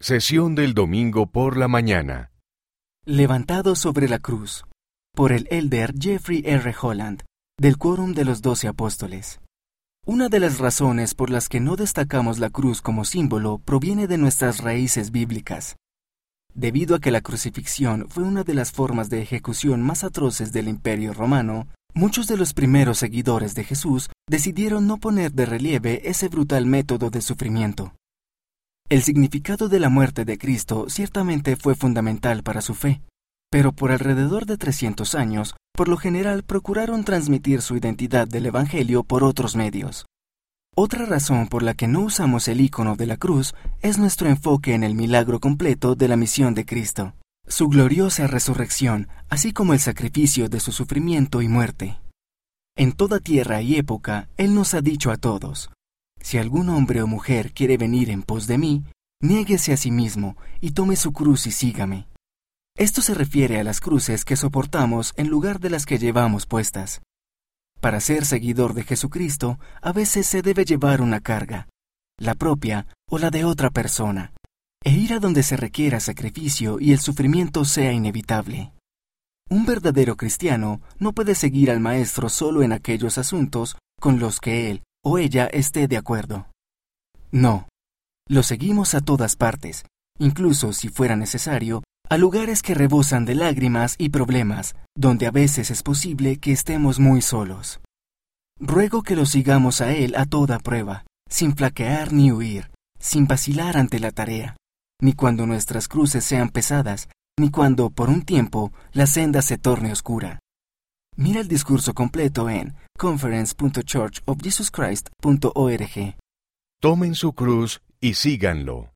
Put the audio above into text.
Sesión del domingo por la mañana. Levantado sobre la cruz, por el elder Jeffrey R. Holland, del Quórum de los Doce Apóstoles. Una de las razones por las que no destacamos la cruz como símbolo proviene de nuestras raíces bíblicas. Debido a que la crucifixión fue una de las formas de ejecución más atroces del Imperio romano, muchos de los primeros seguidores de Jesús decidieron no poner de relieve ese brutal método de sufrimiento. El significado de la muerte de Cristo ciertamente fue fundamental para su fe, pero por alrededor de 300 años, por lo general procuraron transmitir su identidad del Evangelio por otros medios. Otra razón por la que no usamos el icono de la cruz es nuestro enfoque en el milagro completo de la misión de Cristo, su gloriosa resurrección, así como el sacrificio de su sufrimiento y muerte. En toda tierra y época, Él nos ha dicho a todos, si algún hombre o mujer quiere venir en pos de mí, niéguese a sí mismo y tome su cruz y sígame. Esto se refiere a las cruces que soportamos en lugar de las que llevamos puestas. Para ser seguidor de Jesucristo, a veces se debe llevar una carga, la propia o la de otra persona, e ir a donde se requiera sacrificio y el sufrimiento sea inevitable. Un verdadero cristiano no puede seguir al Maestro solo en aquellos asuntos con los que él o ella esté de acuerdo. No, lo seguimos a todas partes, incluso si fuera necesario, a lugares que rebosan de lágrimas y problemas, donde a veces es posible que estemos muy solos. Ruego que lo sigamos a Él a toda prueba, sin flaquear ni huir, sin vacilar ante la tarea, ni cuando nuestras cruces sean pesadas, ni cuando, por un tiempo, la senda se torne oscura. Mira el discurso completo en conference.churchofjesuschrist.org. Tomen su cruz y síganlo.